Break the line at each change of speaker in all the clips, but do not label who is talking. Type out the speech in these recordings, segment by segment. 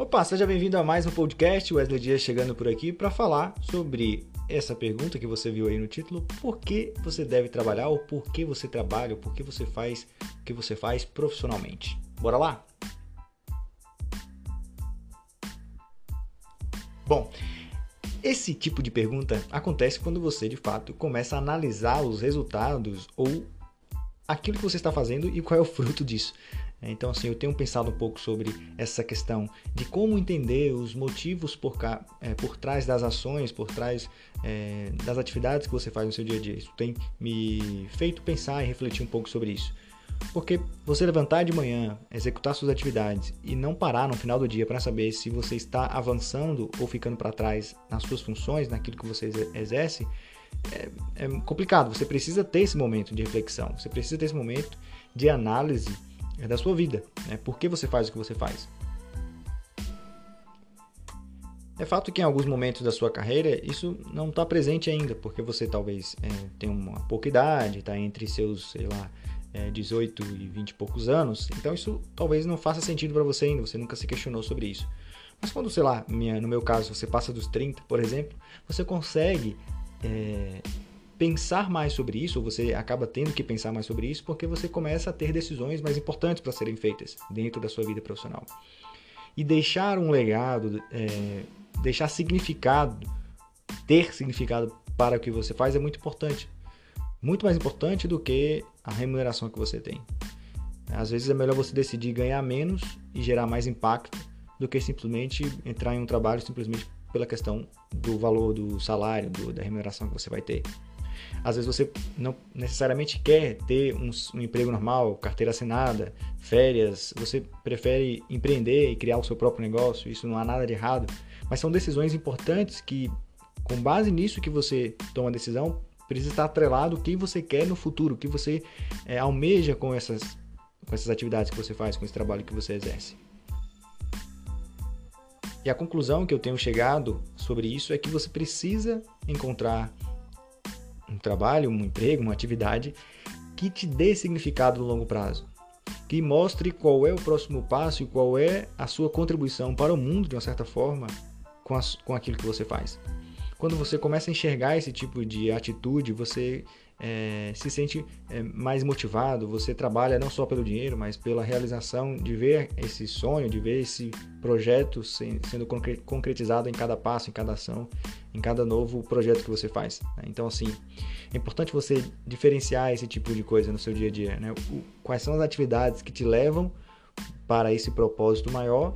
Opa, seja bem-vindo a mais um podcast. Wesley Dias chegando por aqui para falar sobre essa pergunta que você viu aí no título: por que você deve trabalhar ou por que você trabalha ou por que você faz o que você faz profissionalmente. Bora lá? Bom, esse tipo de pergunta acontece quando você de fato começa a analisar os resultados ou aquilo que você está fazendo e qual é o fruto disso. Então, assim, eu tenho pensado um pouco sobre essa questão de como entender os motivos por, cá, é, por trás das ações, por trás é, das atividades que você faz no seu dia a dia. Isso tem me feito pensar e refletir um pouco sobre isso. Porque você levantar de manhã, executar suas atividades e não parar no final do dia para saber se você está avançando ou ficando para trás nas suas funções, naquilo que você exerce, é, é complicado. Você precisa ter esse momento de reflexão, você precisa ter esse momento de análise é da sua vida. Né? Por que você faz o que você faz? É fato que em alguns momentos da sua carreira isso não está presente ainda, porque você talvez é, tenha uma pouca idade, está entre seus, sei lá, é, 18 e 20 e poucos anos, então isso talvez não faça sentido para você ainda, você nunca se questionou sobre isso. Mas quando, sei lá, minha, no meu caso, você passa dos 30, por exemplo, você consegue é, pensar mais sobre isso, ou você acaba tendo que pensar mais sobre isso, porque você começa a ter decisões mais importantes para serem feitas dentro da sua vida profissional. E deixar um legado, é, deixar significado, ter significado para o que você faz é muito importante. Muito mais importante do que a remuneração que você tem. Às vezes é melhor você decidir ganhar menos e gerar mais impacto do que simplesmente entrar em um trabalho simplesmente pela questão do valor do salário, do, da remuneração que você vai ter. Às vezes você não necessariamente quer ter um, um, emprego normal, carteira assinada, férias, você prefere empreender e criar o seu próprio negócio, isso não há nada de errado, mas são decisões importantes que, com base nisso que você toma a decisão, precisa estar atrelado o que você quer no futuro, o que você é, almeja com essas, com essas atividades que você faz, com esse trabalho que você exerce. E a conclusão que eu tenho chegado sobre isso é que você precisa encontrar um trabalho, um emprego, uma atividade que te dê significado no longo prazo, que mostre qual é o próximo passo e qual é a sua contribuição para o mundo de uma certa forma com, a, com aquilo que você faz. Quando você começa a enxergar esse tipo de atitude, você é, se sente é, mais motivado, você trabalha não só pelo dinheiro, mas pela realização de ver esse sonho, de ver esse projeto sendo concretizado em cada passo, em cada ação, em cada novo projeto que você faz. Né? Então, assim, é importante você diferenciar esse tipo de coisa no seu dia a dia. Né? O, quais são as atividades que te levam para esse propósito maior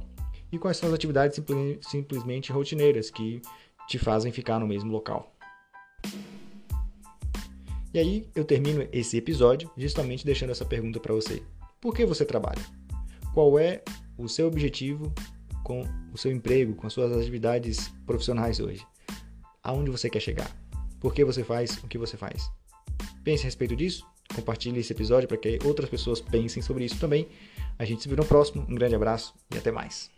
e quais são as atividades simplesmente rotineiras que te fazem ficar no mesmo local. E aí eu termino esse episódio justamente deixando essa pergunta para você: Por que você trabalha? Qual é o seu objetivo com o seu emprego, com as suas atividades profissionais hoje? Aonde você quer chegar? Por que você faz o que você faz? Pense a respeito disso, compartilhe esse episódio para que outras pessoas pensem sobre isso também. A gente se vê no próximo. Um grande abraço e até mais.